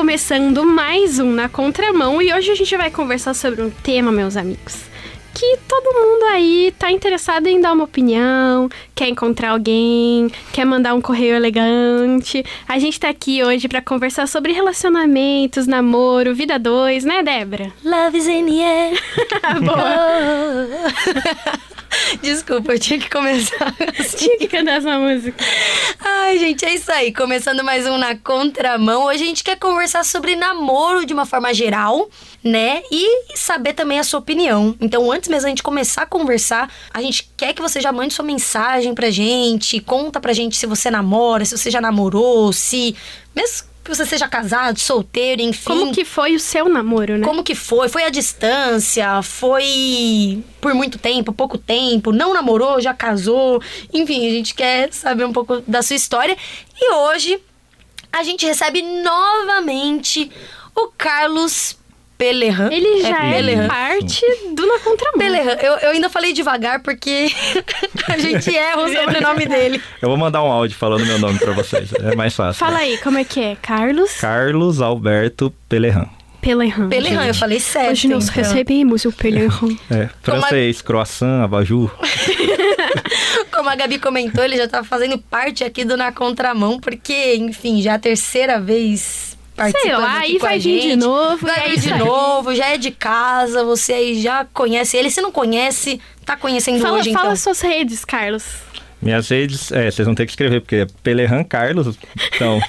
começando mais um Na Contramão e hoje a gente vai conversar sobre um tema, meus amigos, que todo mundo aí tá interessado em dar uma opinião, quer encontrar alguém, quer mandar um correio elegante. A gente tá aqui hoje para conversar sobre relacionamentos, namoro, vida dois, né, Débora? Love is in the air. Boa. Desculpa, eu tinha que começar. Tinha que cantar essa música. Ai, gente, é isso aí. Começando mais um Na Contramão. Hoje a gente quer conversar sobre namoro de uma forma geral, né? E saber também a sua opinião. Então, antes mesmo a gente começar a conversar, a gente quer que você já mande sua mensagem pra gente, conta pra gente se você namora, se você já namorou, se. Mesmo você seja casado, solteiro, enfim. Como que foi o seu namoro, né? Como que foi? Foi à distância? Foi por muito tempo, pouco tempo? Não namorou, já casou? Enfim, a gente quer saber um pouco da sua história. E hoje a gente recebe novamente o Carlos Pelerran. Ele já é, é parte do Na Contramão. Pelerran. Eu, eu ainda falei devagar porque a gente erra o sobrenome dele. Eu vou mandar um áudio falando meu nome pra vocês. É mais fácil. Fala aí, como é que é? Carlos? Carlos Alberto Pelerran. Pelerran. Pelerran, eu falei certo. Hoje nós então. recebemos o Pelerran. É, francês, croissant, abajur. Como a Gabi comentou, ele já tá fazendo parte aqui do Na Contramão, porque, enfim, já é a terceira vez Sei lá, aí vai vir de novo. Vai vir de novo, já é de casa, você aí já conhece ele. Se não conhece, tá conhecendo Fala, hoje, fala então. suas redes, Carlos. Minhas redes, é, vocês vão ter que escrever, porque é Pelerran Carlos. Então,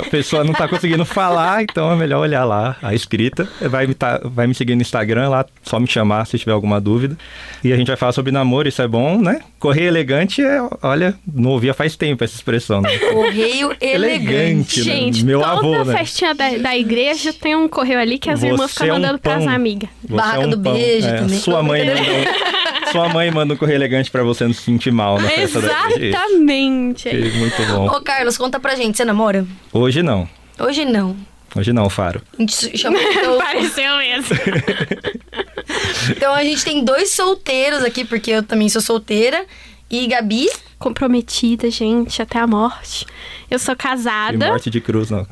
a pessoa não tá conseguindo falar, então é melhor olhar lá a escrita. Vai me, tá- vai me seguir no Instagram lá, só me chamar se tiver alguma dúvida. E a gente vai falar sobre namoro, isso é bom, né? Correio elegante é, olha, não ouvia faz tempo essa expressão, né? Correio elegante. Elegante. né? Gente, Meu toda avô, né? festinha da, da igreja tem um correio ali que as Você irmãs ficam é um mandando pras pão. amigas. Você Barraca é um do pão. beijo É, também. Sua mãe manda um, sua mãe manda um correio elegante pra você não se sentir mal na festa da igreja. Exatamente. Isso, Muito bom. Ô, Carlos, conta pra gente, você namora? Hoje não. Hoje não. Hoje não, Faro. A gente chama então, Pareceu mesmo. então a gente tem dois solteiros aqui, porque eu também sou solteira. E Gabi, Comprometida, gente, até a morte. Eu sou E casada morte de cruz, não.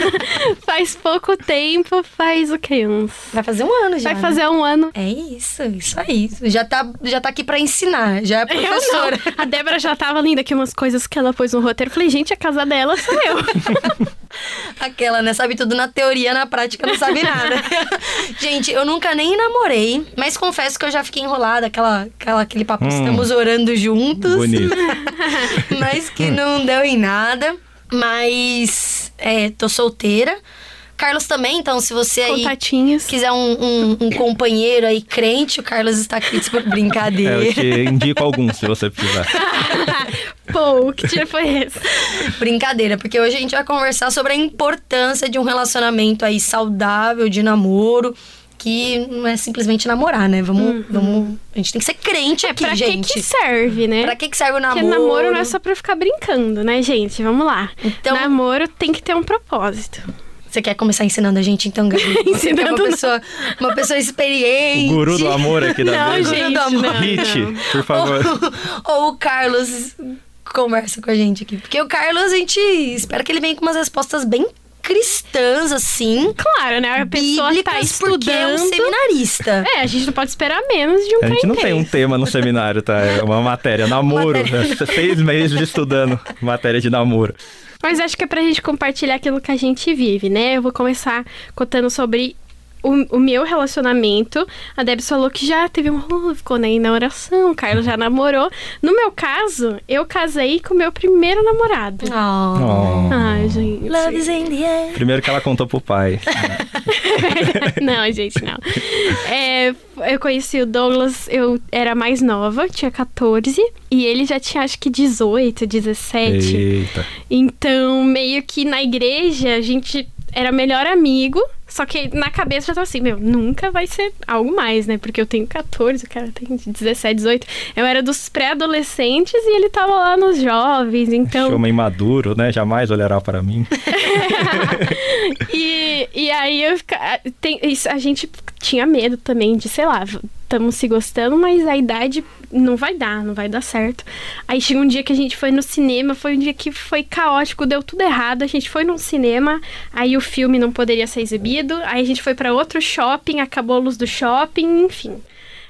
faz pouco tempo, faz o quê? Uns... vai fazer um ano já. Vai né? fazer um ano. É isso, isso aí. Já tá, já tá aqui pra ensinar, já é Eu não. professora. A Débora já tava lendo aqui umas coisas que ela pôs no roteiro. Falei, gente, a casa dela sou eu. Aquela, né? Sabe tudo na teoria, na prática não sabe nada. Gente, eu nunca nem namorei, mas confesso que eu já fiquei enrolada, aquela, aquela, aquele papo, Hum. estamos orando juntos. Bonito. mas que não deu em nada. Mas, é, tô solteira. Carlos também, então se você aí quiser um, um- um companheiro aí crente, o Carlos está aqui por É, brincadeira. eu te indico alguns se você precisar. Pô, que tiro foi esse? Brincadeira, porque hoje a gente vai conversar sobre a importância de um relacionamento aí saudável, de namoro, que não é simplesmente namorar, né? Vamos, vamos, a gente tem que ser crente aqui, Uhum. É, Pra que gente. que serve, né? Pra que que serve o Porque namoro? namoro não é só pra ficar brincando, né, gente? Vamos lá. Então- Namoro tem que ter um propósito. Você quer começar ensinando a gente então, Gabi? É Ensinando uma não. pessoa, uma pessoa experiente. O guru do amor aqui da Não, mesa. gente, amor. não, Hit, não. por favor. Ou, ou o Carlos conversa com a gente aqui. Porque o Carlos, a gente espera que ele venha com umas respostas bem cristãs, assim. Claro, né? A pessoa tá bíblicas, porque é um estudando. seminarista. É, a gente não pode esperar menos de um A gente não tem um tema no seminário, tá? É uma matéria, namoro. Matéria. Seis meses estudando matéria de namoro. Mas acho que é pra gente compartilhar aquilo que a gente vive, né? Eu vou começar contando sobre o, o meu relacionamento. A Debs falou que já teve um rolo, ficou né, na oração, o Carlos já namorou. No meu caso, eu casei com o meu primeiro namorado. Oh. Oh. Ai, gente. Love is in the air. Primeiro que ela contou pro pai. não, gente, não. É, eu conheci o Douglas, eu era mais nova, tinha 14, e ele já tinha acho que 18, 17. Eita. Então, meio que na igreja a gente era melhor amigo, só que na cabeça já tava assim, meu, nunca vai ser algo mais, né? Porque eu tenho 14, o cara tem 17, 18. Eu era dos pré-adolescentes e ele tava lá nos jovens, então. Chama imaduro, né? Jamais olhará para mim. e, e aí eu fica, tem, isso, a gente tinha medo também de, sei lá, estamos se gostando, mas a idade não vai dar, não vai dar certo. Aí chega um dia que a gente foi no cinema, foi um dia que foi caótico, deu tudo errado. A gente foi num cinema, aí o filme não poderia ser exibido, aí a gente foi para outro shopping, acabou a luz do shopping, enfim.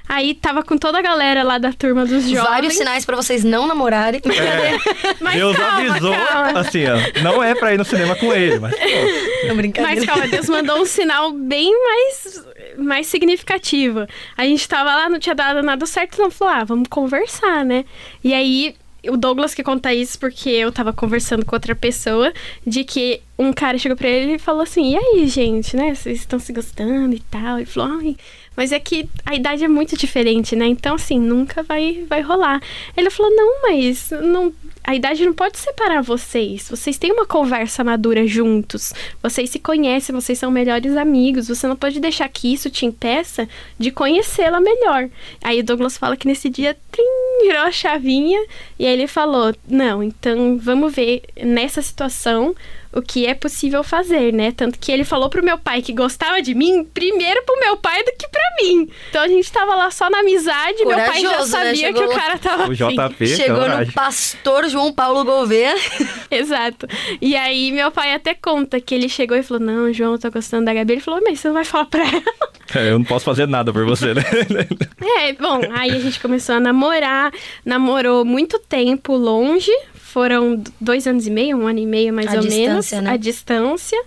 Aí tava com toda a galera lá da turma dos jovens. Vários sinais pra vocês não namorarem. Mas Deus calma, avisou, calma. assim, ó, não é pra ir no cinema com ele, mas pô, É brincadeira. Mas calma, Deus mandou um sinal bem mais, mais significativo. A gente tava lá, não tinha dado nada certo, não falou, ah, vamos conversar, né? E aí, o Douglas que conta isso porque eu tava conversando com outra pessoa, de que um cara chegou pra ele e falou assim, e aí, gente, né? Vocês estão se gostando e tal. Ele falou, ai, mas é que a idade é muito diferente, né? Então, assim, nunca vai, vai rolar. Ele falou, não, mas não, a idade não pode separar vocês. Vocês têm uma conversa madura juntos. Vocês se conhecem, vocês são melhores amigos. Você não pode deixar que isso te impeça de conhecê-la melhor. Aí o Douglas fala que nesse dia trim, virou a chavinha e aí ele falou: Não, então vamos ver nessa situação o que é possível fazer, né? Tanto que ele falou pro meu pai que gostava de mim, primeiro pro meu pai do que pra mim. Então a gente tava lá só na amizade, meu pai já Corajoso, né? sabia Chegou que o cara tava o. JP, Chegou coragem. no pastor João Paulo Gouveia. Exato. E aí meu pai até conta que ele chegou e falou: Não, João, eu tô gostando da Gabi. Ele falou, mas você não vai falar pra ela. É, eu não posso fazer nada por você, né? É, bom, aí a gente começou a namorar, namorou muito tempo longe, foram dois anos e meio, um ano e meio mais A ou menos, né? a distância.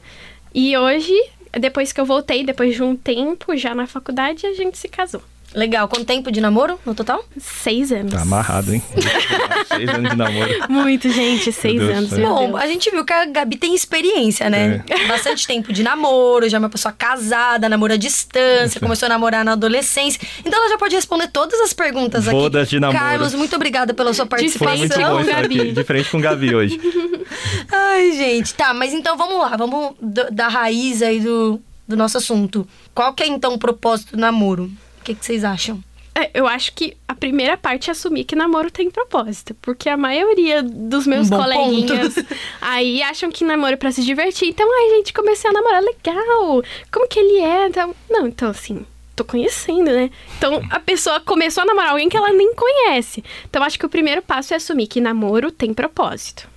E hoje, depois que eu voltei, depois de um tempo já na faculdade, a gente se casou. Legal. Quanto tempo de namoro no total? Seis anos. Tá amarrado, hein? Seis anos de namoro. Muito, gente, seis anos. Bom, a gente viu que a Gabi tem experiência, né? Bastante tempo de namoro, já é uma pessoa casada, namoro à distância, começou a namorar na adolescência. Então ela já pode responder todas as perguntas aqui. Bodas de namoro. Carlos, muito obrigada pela sua Foi muito participação. bom estar aqui, de frente com o Gabi hoje. Ai, gente, tá, mas então vamos lá, vamos da raiz aí do, do nosso assunto. Qual que é então o propósito do namoro? O que, que vocês acham? É, eu acho que a primeira parte é assumir que namoro tem propósito. Porque a maioria dos meus Um coleguinhas aí acham que namoro é pra se divertir. Então, ai, gente, comecei a namorar legal. Como que ele é? Então, não, então assim. Tô conhecendo, né? Então a pessoa começou a namorar alguém que ela nem conhece. Então acho que o primeiro passo é assumir que namoro tem propósito.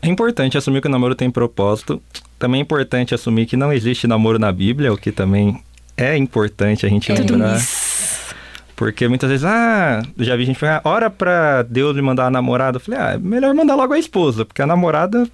É importante assumir que o namoro tem propósito. Também é importante assumir que não existe namoro na Bíblia, o que também é importante a gente lembrar. Porque muitas vezes, ah, já vi gente falar, ah, ora pra Deus me mandar a namorada. Eu falei, ah, é melhor mandar logo a esposa, porque a namorada,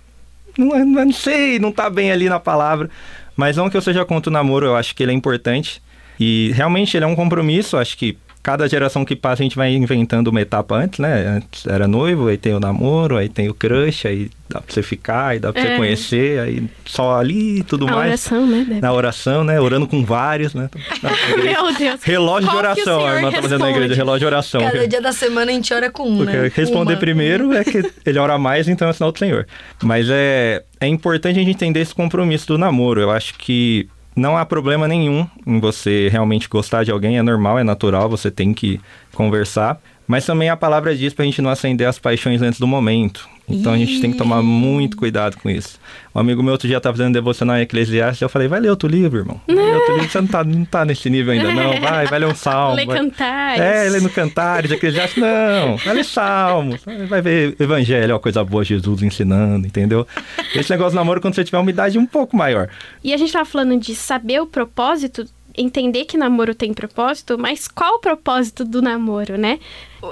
não, é- é- não sei, não tá bem ali na palavra. Mas não que eu seja contra o namoro, eu acho que ele é importante. E realmente ele é um compromisso, acho que cada geração que passa a gente vai inventando uma etapa antes, né? Antes era noivo, aí tem o namoro, aí tem o crush, aí dá pra você ficar, aí dá pra você É. conhecer, aí só ali e tudo a mais. oração, né? Débora? Na oração, né? Orando com vários, né? Na. Meu Deus. Relógio Qual de oração, a irmã tá fazendo na igreja, relógio de oração. Cada dia da semana a gente ora com um, Porque né? responder Uma. primeiro é que ele ora mais, então é sinal do Senhor. Mas é, é importante a gente entender esse compromisso do namoro. Eu acho que não há problema nenhum em você realmente gostar de alguém, é normal, é natural, você tem que conversar. Mas também a palavra diz pra gente não acender as paixões antes do momento. Então a gente tem que tomar muito cuidado com isso. Um amigo meu outro dia estava fazendo devocional em Eclesiastes, eu falei, vai ler outro livro, irmão. Ler outro livro, você não tá, não tá nesse nível ainda, não. Vai, vai ler um salmo. Lê vai- cantares. é, lendo Cantares, Eclesiastes, não. Vai ler Salmos, vai ver Evangelho, ó, coisa boa, Jesus ensinando, entendeu? Esse negócio do namoro quando você tiver uma idade um pouco maior. E a gente tava falando de saber o propósito, entender que namoro tem propósito, mas qual o propósito do namoro, né?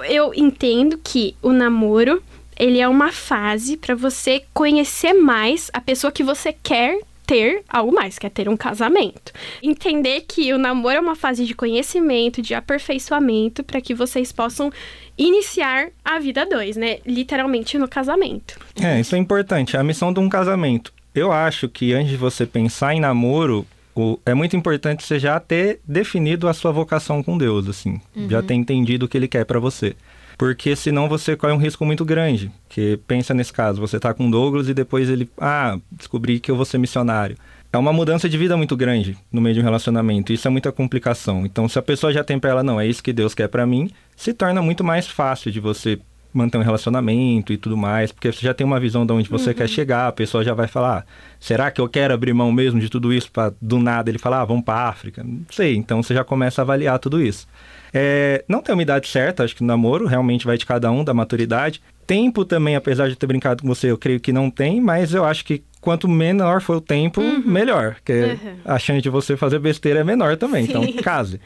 Eu entendo que o namoro, ele é uma fase para você conhecer mais a pessoa que você quer ter algo mais, quer ter um casamento. Entender que o namoro é uma fase de conhecimento, de aperfeiçoamento, para que vocês possam iniciar a vida dois, né? Literalmente no casamento. É, isso é importante. A missão de um casamento. Eu acho que antes de você pensar em namoro, o- é muito importante você já ter definido a sua vocação com Deus, assim. Já ter entendido o que ele quer pra você. Porque senão você corre um risco muito grande. Que pensa nesse caso, você tá com Douglas e depois ele, ah, descobri que eu vou ser missionário. É uma mudança de vida muito grande no meio de um relacionamento. Isso é muita complicação. Então, se a pessoa já tem pra ela, não, é isso que Deus quer pra mim, se torna muito mais fácil de você manter um relacionamento e tudo mais, porque você já tem uma visão de onde você quer chegar, a pessoa já vai falar, "Ah, será que eu quero abrir mão mesmo de tudo isso para do nada ele falar, ah, vamos para África? Não sei, então você já começa a avaliar tudo isso. É, não tem uma idade certa, acho que o namoro realmente vai de cada um, da maturidade. Tempo também, apesar de ter brincado com você, eu creio que não tem, mas eu acho que quanto menor for o tempo, melhor. Porque Uhum. a chance de você fazer besteira é menor também, Sim. então case.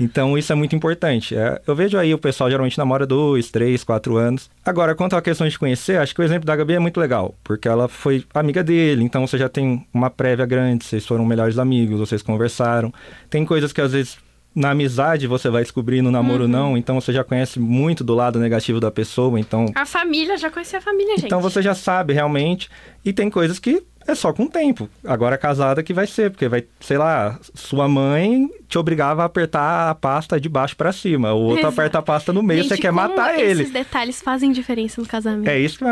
Então isso é muito importante. É, eu vejo aí o pessoal geralmente namora dois, três, quatro anos. Agora, quanto à questão de conhecer, acho que o exemplo da Gabi é muito legal, porque ela foi amiga dele, então você já tem uma prévia grande, vocês foram melhores amigos, vocês conversaram. Tem coisas que às vezes na amizade você vai descobrir, no namoro Uhum. não, então você já conhece muito do lado negativo da pessoa, então A família, já conheci a família, gente. então você já sabe realmente. E tem coisas que é só com o tempo. Agora casada que vai ser, porque vai, sei lá, sua mãe te obrigava a apertar a pasta de baixo pra cima, o outro Exato. aperta a pasta no meio, Gente, você quer matar ele. Esses detalhes fazem diferença no casamento. É isso que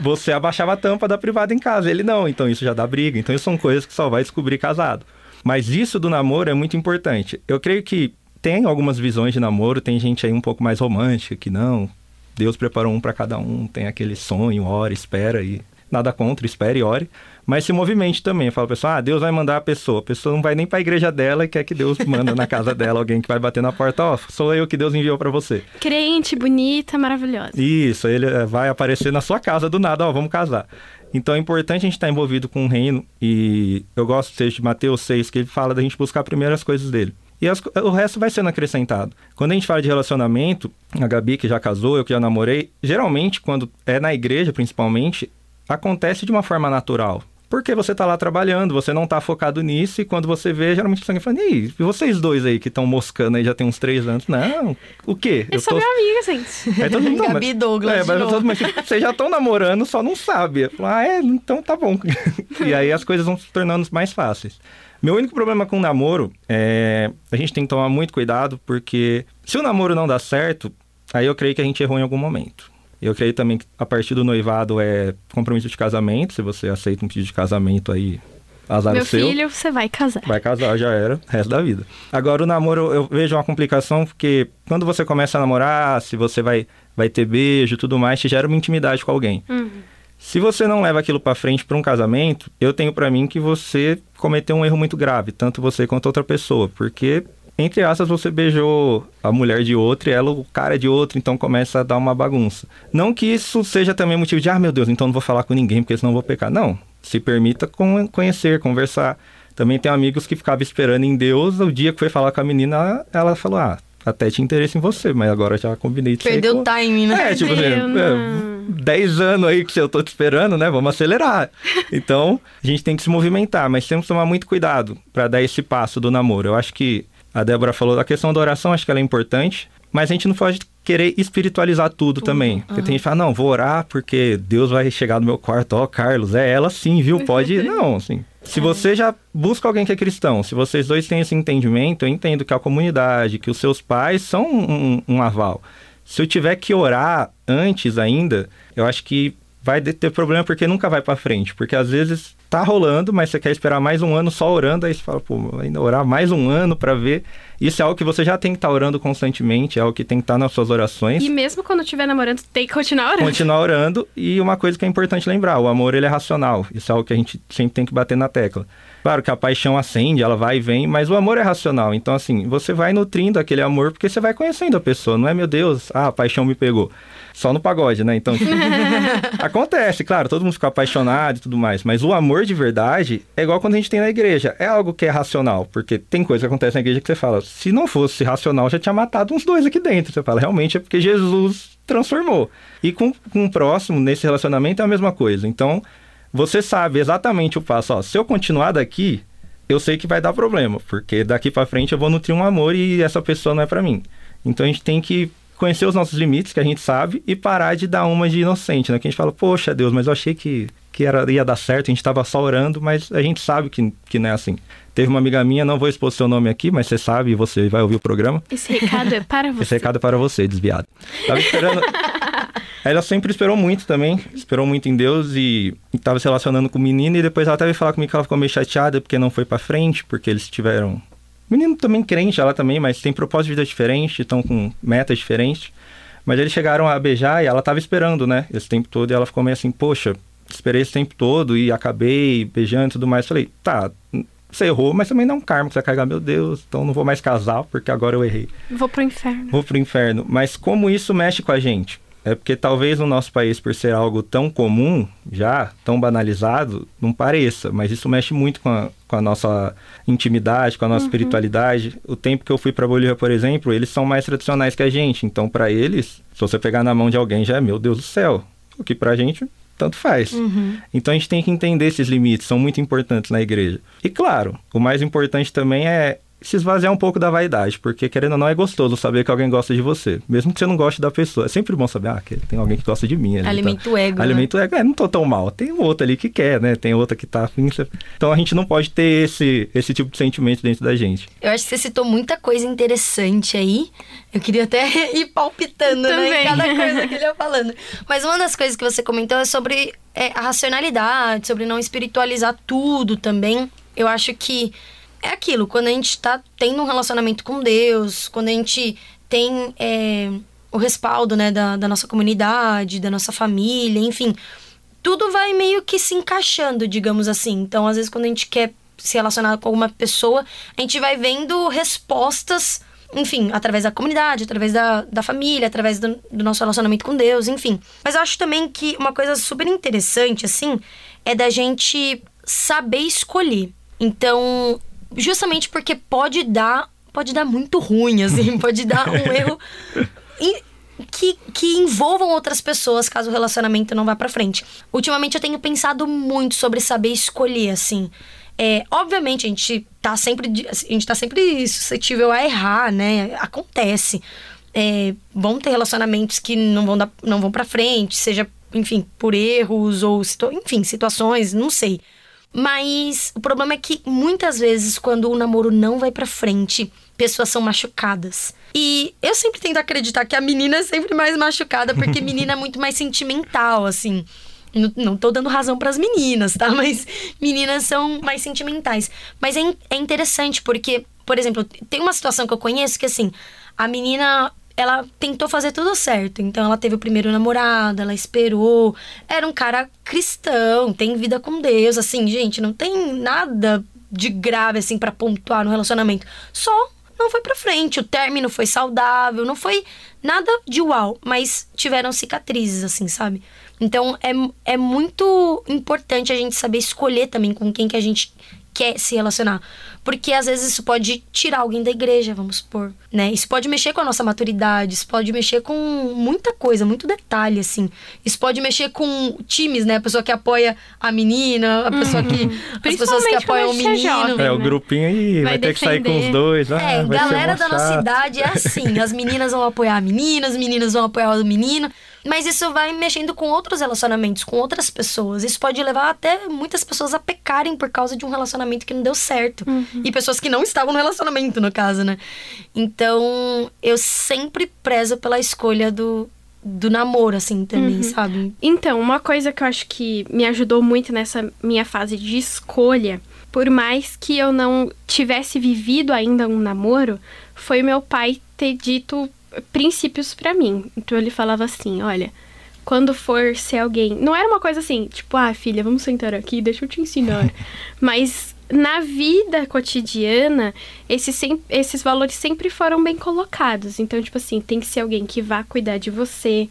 você abaixava a tampa da privada em casa, ele não, então isso já dá briga. Então isso são coisas que só vai descobrir casado. Mas isso do namoro é muito importante. Eu creio que tem algumas visões de namoro, tem gente aí um pouco mais romântica que não, Deus preparou um para cada um, tem aquele sonho, ora, espera e nada contra, espere e ore. Mas se movimente também. Eu falo, pessoal, ah, Deus vai mandar a pessoa. A pessoa não vai nem para a igreja dela e quer que Deus manda na casa dela alguém que vai bater na porta, ó, sou eu que Deus enviou para você. Crente, bonita, maravilhosa. Isso, ele eh, vai aparecer na sua casa do nada, ó, vamos casar. Então é importante a gente estar envolvido com o reino e eu gosto seja, de Mateus 6, que ele fala da gente buscar primeiro as coisas dele. E as o resto vai sendo acrescentado. Quando a gente fala de relacionamento, a Gabi que já casou, eu que já namorei, geralmente quando é na igreja principalmente, acontece de uma forma natural. Porque você tá lá trabalhando, você não tá focado nisso, e quando você vê, geralmente você fala, e aí, vocês dois aí que estão moscando aí já tem uns três anos? Não, o quê? Eu sou minha amiga, gente. Aí todo mundo, "Não, Gabi e Douglas É, mas todo mundo, vocês já estão namorando, só não sabe. Eu falo, ah, é, então tá bom. e aí as coisas vão se tornando mais fáceis. Meu único problema com o namoro é a gente tem que tomar muito cuidado, porque se o namoro não dá certo, aí eu creio que a gente errou em algum momento. Eu creio também que a partir do noivado é compromisso de casamento. Se você aceita um pedido de casamento aí, azar Meu o seu. filho, você vai casar. Vai casar, já era, resto da vida. Agora, o namoro, eu vejo uma complicação, porque quando você começa a namorar, se você vai, vai ter beijo e tudo mais, te gera uma intimidade com alguém. Uhum. Se você não leva aquilo pra frente pra um casamento, eu tenho pra mim que você cometeu um erro muito grave, tanto você quanto outra pessoa, porque entre aspas você beijou a mulher de outro e ela o cara de outro, então começa a dar uma bagunça. Não que isso seja também motivo de, ah, meu Deus, então não vou falar com ninguém porque senão eu vou pecar. Não, se permita con- conhecer, conversar. Também tem amigos que ficavam esperando em Deus, o dia que foi falar com a menina, ela falou, ah, até tinha interesse em você, mas agora já combinei de Perdeu com- o timing, né? é, tipo assim, é, não. 10 anos aí que eu tô te esperando, né? Vamos acelerar. Então, a gente tem que se movimentar, mas temos que tomar muito cuidado para dar esse passo do namoro. Eu acho que a Débora falou da questão da oração, acho que ela é importante, mas a gente não pode querer espiritualizar tudo também. Porque tem gente que fala, não, vou orar porque Deus vai chegar no meu quarto. Ó, Carlos, é ela sim, viu? Pode. Não, assim. Se você já busca alguém que é cristão, se vocês dois têm esse entendimento, eu entendo que a comunidade, que os seus pais são um, um aval. Se eu tiver que orar antes ainda, eu acho que vai ter problema porque nunca vai pra frente. Porque às vezes tá rolando, mas você quer esperar mais um ano só orando, aí você fala, pô, ainda orar mais um ano pra ver. Isso é algo que você já tem que estar orando constantemente, é algo que tem que estar nas suas orações. E mesmo quando estiver namorando, tem que continuar orando. Continuar orando e uma coisa que é importante lembrar, o amor ele é racional. Isso é algo que a gente sempre tem que bater na tecla. Claro que a paixão acende, ela vai e vem, mas o amor é racional. Então assim, você vai nutrindo aquele amor porque você vai conhecendo a pessoa, não é meu Deus, ah, a paixão me pegou. Só no pagode, né? Então, tipo, acontece, claro, todo mundo fica apaixonado e tudo mais, mas o amor de verdade é igual quando a gente tem na igreja, é algo que é racional, porque tem coisa que acontece na igreja que você fala, se não fosse racional, já tinha matado uns dois aqui dentro. Você fala, realmente é porque Jesus transformou. E com, com o próximo, nesse relacionamento, é a mesma coisa. Então, você sabe exatamente o passo. Ó, se eu continuar daqui, eu sei que vai dar problema, porque daqui pra frente eu vou nutrir um amor e essa pessoa não é pra mim. Então a gente tem que conhecer os nossos limites, que a gente sabe, e parar de dar uma de inocente, né? Que a gente fala, poxa Deus, mas eu achei que, que era, ia dar certo, a gente tava só orando, mas a gente sabe que, que não é assim. Teve uma amiga minha, não vou expor seu nome aqui, mas você sabe e você vai ouvir o programa. Esse recado é para você. Esse recado é para você, desviado. Tava esperando. ela sempre esperou muito também, esperou muito em Deus e, e tava se relacionando com o menino. E depois ela até veio falar comigo que ela ficou meio chateada porque não foi pra frente, porque eles tiveram. Menino também crente, ela também, mas tem propósito de vida diferente, estão com metas diferentes. Mas eles chegaram a beijar e ela tava esperando, né? Esse tempo todo. E ela ficou meio assim, poxa, esperei esse tempo todo e acabei beijando e tudo mais. Falei, tá, você errou, mas também não é um karma que você vai carregar, meu Deus, então não vou mais casar porque agora eu errei. Vou pro inferno. Vou pro inferno. Mas como isso mexe com a gente? É porque talvez no nosso país, por ser algo tão comum, já, tão banalizado, não pareça, mas isso mexe muito com a, com a nossa intimidade, com a nossa uhum. espiritualidade. O tempo que eu fui para Bolívia, por exemplo, eles são mais tradicionais que a gente, então para eles, se você pegar na mão de alguém já é, meu Deus do céu. O que pra gente tanto faz. Uhum. Então a gente tem que entender esses limites, são muito importantes na igreja. E claro, o mais importante também é se esvaziar um pouco da vaidade, porque querendo ou não é gostoso saber que alguém gosta de você, mesmo que você não goste da pessoa. É sempre bom saber, ah, que tem alguém que gosta de mim. Ali, Alimento tá. ego. Alimento né? ego. É, não tô tão mal. Tem outro ali que quer, né? Tem outra que tá afim. Então a gente não pode ter esse, esse tipo de sentimento dentro da gente. Eu acho que você citou muita coisa interessante aí. Eu queria até ir palpitando, Também. né? Em cada coisa que ele ia falando. Mas uma das coisas que você comentou é sobre é, a racionalidade, sobre não espiritualizar tudo também. Eu acho que é aquilo, quando a gente está tendo um relacionamento com Deus, quando a gente tem é, o respaldo né, da, da nossa comunidade, da nossa família, enfim, tudo vai meio que se encaixando, digamos assim. Então, às vezes, quando a gente quer se relacionar com alguma pessoa, a gente vai vendo respostas, enfim, através da comunidade, através da, da família, através do, do nosso relacionamento com Deus, enfim. Mas eu acho também que uma coisa super interessante, assim, é da gente saber escolher. Então, justamente porque pode dar, pode dar muito ruim, assim, pode dar um erro que, que envolvam outras pessoas caso o relacionamento não vá para frente. Ultimamente eu tenho pensado muito sobre saber escolher, assim. É, obviamente a gente tá sempre a gente tá sempre suscetível a errar, né? Acontece. É, vão ter relacionamentos que não vão dar, não vão para frente, seja enfim por erros ou enfim situações, não sei. Mas o problema é que muitas vezes, quando o namoro não vai pra frente, pessoas são machucadas. E eu sempre tento acreditar que a menina é sempre mais machucada, porque menina é muito mais sentimental, assim. Não, não tô dando razão para as meninas, tá? Mas meninas são mais sentimentais. Mas é, é interessante porque, por exemplo, tem uma situação que eu conheço que, assim, a menina ela tentou fazer tudo certo. Então ela teve o primeiro namorado, ela esperou. Era um cara cristão, tem vida com Deus, assim, gente, não tem nada de grave assim para pontuar no relacionamento. Só não foi para frente, o término foi saudável, não foi nada de uau, mas tiveram cicatrizes assim, sabe? Então é, é muito importante a gente saber escolher também com quem que a gente quer se relacionar. Porque às vezes isso pode tirar alguém da igreja, vamos supor, né? Isso pode mexer com a nossa maturidade, isso pode mexer com muita coisa, muito detalhe, assim. Isso pode mexer com times, né? A pessoa que apoia a menina, a pessoa que. Uhum. As pessoas que apoiam o menino. Jovem, é, o né? grupinho aí vai, vai ter que sair com os dois. Ah, é, galera da nossa idade é assim. As meninas vão apoiar a menina, as meninas vão apoiar o menino. Mas isso vai mexendo com outros relacionamentos, com outras pessoas. Isso pode levar até muitas pessoas a pecarem por causa de um relacionamento que não deu certo. Uhum. E pessoas que não estavam no relacionamento, no caso, né? Então, eu sempre prezo pela escolha do, do namoro, assim, também, uhum. sabe? Então, uma coisa que eu acho que me ajudou muito nessa minha fase de escolha, por mais que eu não tivesse vivido ainda um namoro, foi meu pai ter dito princípios para mim. Então ele falava assim: olha, quando for ser alguém. Não era uma coisa assim, tipo, ah, filha, vamos sentar aqui, deixa eu te ensinar. Mas na vida cotidiana, esses, esses valores sempre foram bem colocados. Então, tipo assim, tem que ser alguém que vá cuidar de você,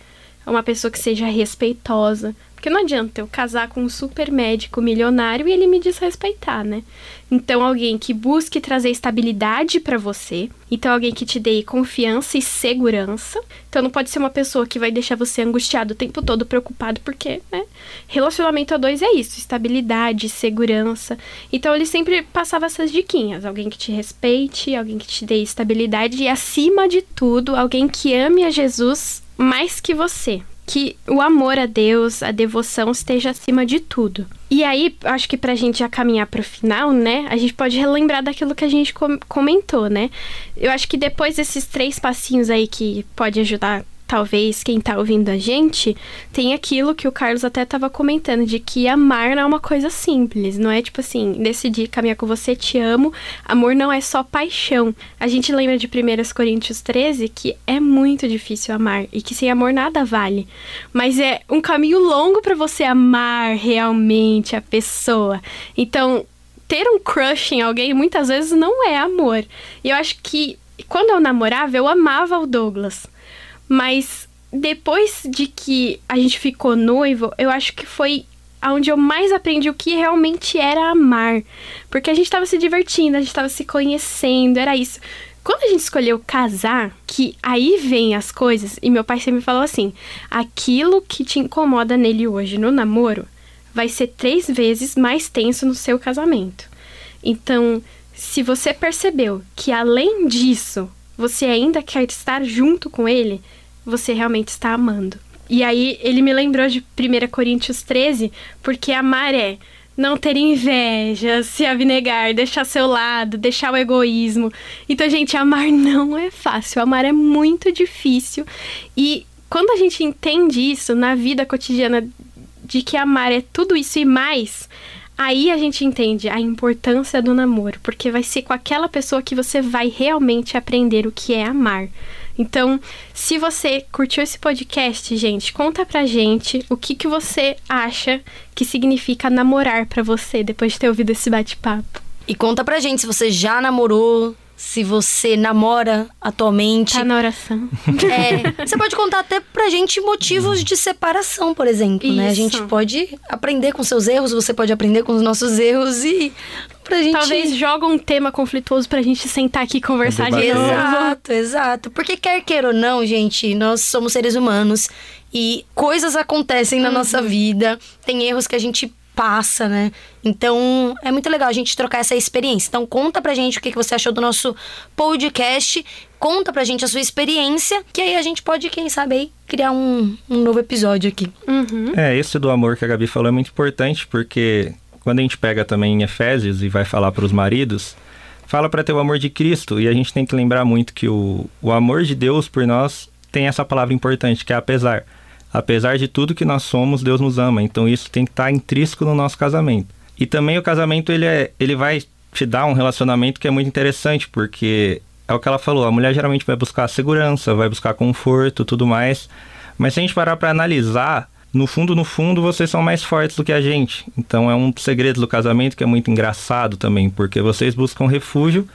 uma pessoa que seja respeitosa, porque não adianta eu casar com um super médico milionário e ele me desrespeitar, né? Então, alguém que busque trazer estabilidade para você. Então, alguém que te dê confiança e segurança. Então, não pode ser uma pessoa que vai deixar você angustiado o tempo todo, preocupado, porque, né? Relacionamento a dois é isso: estabilidade, segurança. Então, ele sempre passava essas diquinhas. Alguém que te respeite, alguém que te dê estabilidade e, acima de tudo, alguém que ame a Jesus mais que você que o amor a Deus, a devoção esteja acima de tudo. E aí, acho que pra gente já caminhar pro final, né, a gente pode relembrar daquilo que a gente comentou, né? Eu acho que depois desses três passinhos aí que pode ajudar talvez quem tá ouvindo a gente tem aquilo que o Carlos até tava comentando, de que amar não é uma coisa simples, não é tipo assim, decidir caminhar com você, te amo. Amor não é só paixão. A gente lembra de 1 Coríntios 13 que é muito difícil amar e que sem amor nada vale. Mas é um caminho longo para você amar realmente a pessoa. Então, ter um crush em alguém muitas vezes não é amor. E eu acho que quando eu namorava, eu amava o Douglas. Mas depois de que a gente ficou noivo, eu acho que foi onde eu mais aprendi o que realmente era amar. Porque a gente estava se divertindo, a gente estava se conhecendo, era isso. Quando a gente escolheu casar, que aí vem as coisas, e meu pai sempre falou assim: aquilo que te incomoda nele hoje no namoro vai ser três vezes mais tenso no seu casamento. Então, se você percebeu que além disso você ainda quer estar junto com ele, você realmente está amando. E aí ele me lembrou de 1 Coríntios 13, porque amar é não ter inveja, se abnegar, deixar seu lado, deixar o egoísmo. Então, gente, amar não é fácil, amar é muito difícil. E quando a gente entende isso na vida cotidiana de que amar é tudo isso e mais, aí a gente entende a importância do namoro, porque vai ser com aquela pessoa que você vai realmente aprender o que é amar. Então, se você curtiu esse podcast, gente, conta pra gente o que, que você acha que significa namorar para você depois de ter ouvido esse bate-papo. E conta pra gente se você já namorou, se você namora atualmente. Tá na oração. É, você pode contar até pra gente motivos de separação, por exemplo, Isso. né? A gente pode aprender com seus erros, você pode aprender com os nossos erros e pra gente... Talvez joga um tema conflituoso pra gente sentar aqui e conversar de novo. Exato, exato. Porque quer queira ou não, gente, nós somos seres humanos e coisas acontecem na nossa vida, tem erros que a gente passa, né? Então, é muito legal a gente trocar essa experiência. Então, conta pra gente o que que você achou do nosso podcast, conta pra gente a sua experiência, que aí a gente pode, quem sabe, aí, criar um, um novo episódio aqui. Uhum. É, esse do amor que a Gabi falou é muito importante, porque quando a gente pega também em Efésios e vai falar para os maridos, fala para ter o amor de Cristo, e a gente tem que lembrar muito que o, o amor de Deus por nós tem essa palavra importante, que é apesar. Apesar de tudo que nós somos, Deus nos ama. Então isso tem que estar intrínseco no nosso casamento. E também o casamento ele, é, ele vai te dar um relacionamento que é muito interessante, porque é o que ela falou, a mulher geralmente vai buscar segurança, vai buscar conforto, tudo mais. Mas se a gente parar para analisar, no fundo, no fundo, vocês são mais fortes do que a gente. Então é um segredo do casamento que é muito engraçado também, porque vocês buscam refúgio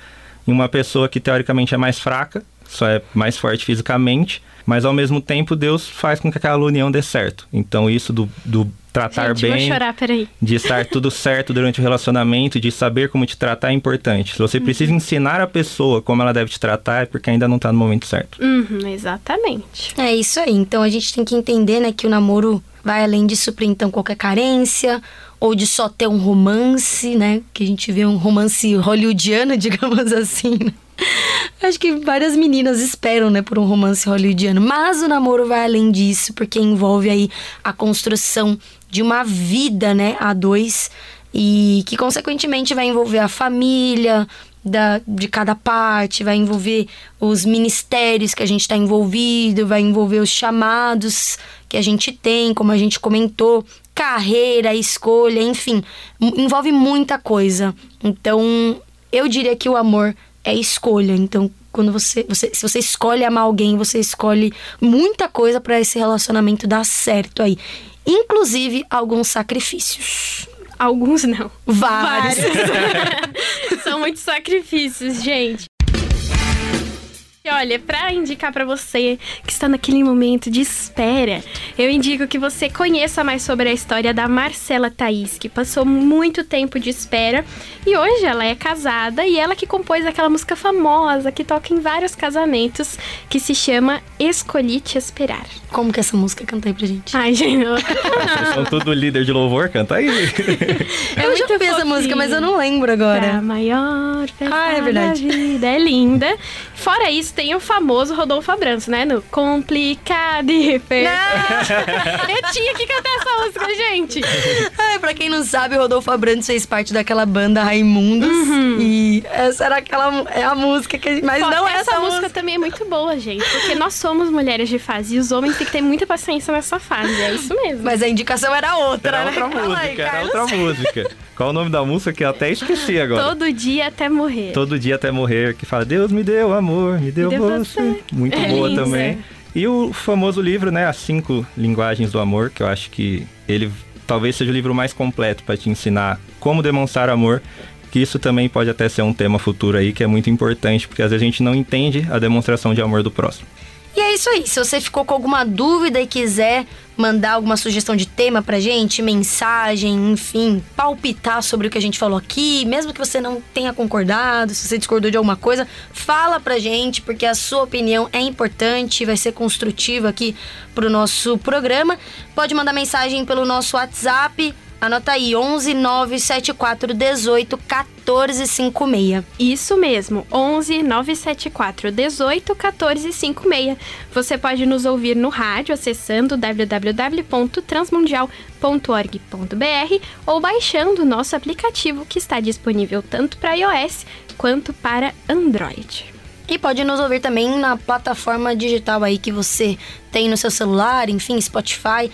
em uma pessoa que teoricamente é mais fraca, só é mais forte fisicamente, mas ao mesmo tempo Deus faz com que aquela união dê certo. Então isso do, do tratar Gente, bem, vou chorar, peraí. de estar tudo certo durante o relacionamento, de saber como te tratar é importante. Se você precisa ensinar a pessoa como ela deve te tratar, é porque ainda não tá no momento certo. Uhum, exatamente. É isso aí. Então a gente tem que entender, né, que o namoro vai além de suprir então qualquer carência ou de só ter um romance, né? Que a gente vê um romance hollywoodiano, digamos assim. né? Acho que várias meninas esperam, né, por um romance hollywoodiano. Mas o namoro vai além disso, porque envolve aí a construção de uma vida, né, a dois. E que, consequentemente, vai envolver a família da, de cada parte, vai envolver os ministérios que a gente está envolvido, vai envolver os chamados que a gente tem, como a gente comentou, carreira, escolha, enfim, envolve muita coisa. Então, eu diria que o amor é escolha. Então, quando você, você se você escolhe amar alguém, você escolhe muita coisa para esse relacionamento dar certo aí. Inclusive alguns sacrifícios. Alguns não. Vários. São muitos sacrifícios, gente. E olha, pra indicar pra você que está naquele momento de espera, eu indico que você conheça mais sobre a história da Marcela Thaís, que passou muito tempo de espera e hoje ela é casada e ela que compôs aquela música famosa que toca em vários casamentos, que se chama Escolhi Te Esperar. Como que é essa música? Canta aí pra gente. Ai, gente, Vocês são tudo líder de louvor, canta aí. é eu já ouvi essa música, mas eu não lembro agora. maior festa Ah, é verdade. da vida. É linda. Fora isso, tem o famoso Rodolfo Abranço, né? No Complicado e Perfeito. Eu tinha que cantar essa música, gente. Ai, pra quem não sabe, o Rodolfo Abrantes fez parte daquela banda Raimundos. E essa era aquela. É a música que. Mas Pô, não é essa essa música música. também é muito boa, gente. Porque nós somos mulheres de fase e os homens têm que ter muita paciência nessa fase. É isso mesmo. Mas a indicação era outra, Era né? outra música, era Carlos. outra música. Qual o nome da música que eu até esqueci agora? Todo dia até morrer. Todo dia até morrer, que fala Deus me deu amor, me deu, deu você. você. Muito É boa lindo, também. E o famoso livro, né, As Cinco Linguagens do Amor, que eu acho que ele talvez seja o livro mais completo para te ensinar como demonstrar amor. Que isso também pode até ser um tema futuro aí, que é muito importante, porque às vezes a gente não entende a demonstração de amor do próximo. E é isso aí. Se você ficou com alguma dúvida e quiser mandar alguma sugestão de tema pra gente, mensagem, enfim, palpitar sobre o que a gente falou aqui, mesmo que você não tenha concordado, se você discordou de alguma coisa, fala pra gente, porque a sua opinião é importante, vai ser construtiva aqui pro nosso programa. Pode mandar mensagem pelo nosso WhatsApp. Anota aí, 11 974 18 14 56. Isso mesmo, 11 974 18 14 56. Você pode nos ouvir no rádio acessando www.transmundial.org.br ou baixando o nosso aplicativo que está disponível tanto para iOS quanto para Android. E pode nos ouvir também na plataforma digital aí que você tem no seu celular, enfim, Spotify,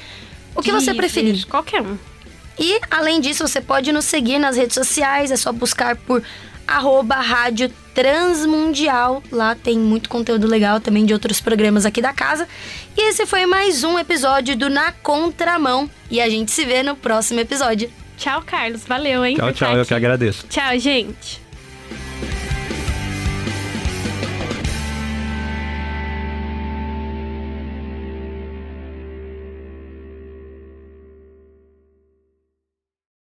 o que você Deezer, preferir. Qualquer um. E além disso, você pode nos seguir nas redes sociais, é só buscar por arroba Rádio Transmundial. Lá tem muito conteúdo legal também de outros programas aqui da casa. E esse foi mais um episódio do Na Contramão. E a gente se vê no próximo episódio. Tchau, Carlos. Valeu, hein? Tchau, tchau, eu que agradeço. Tchau, gente.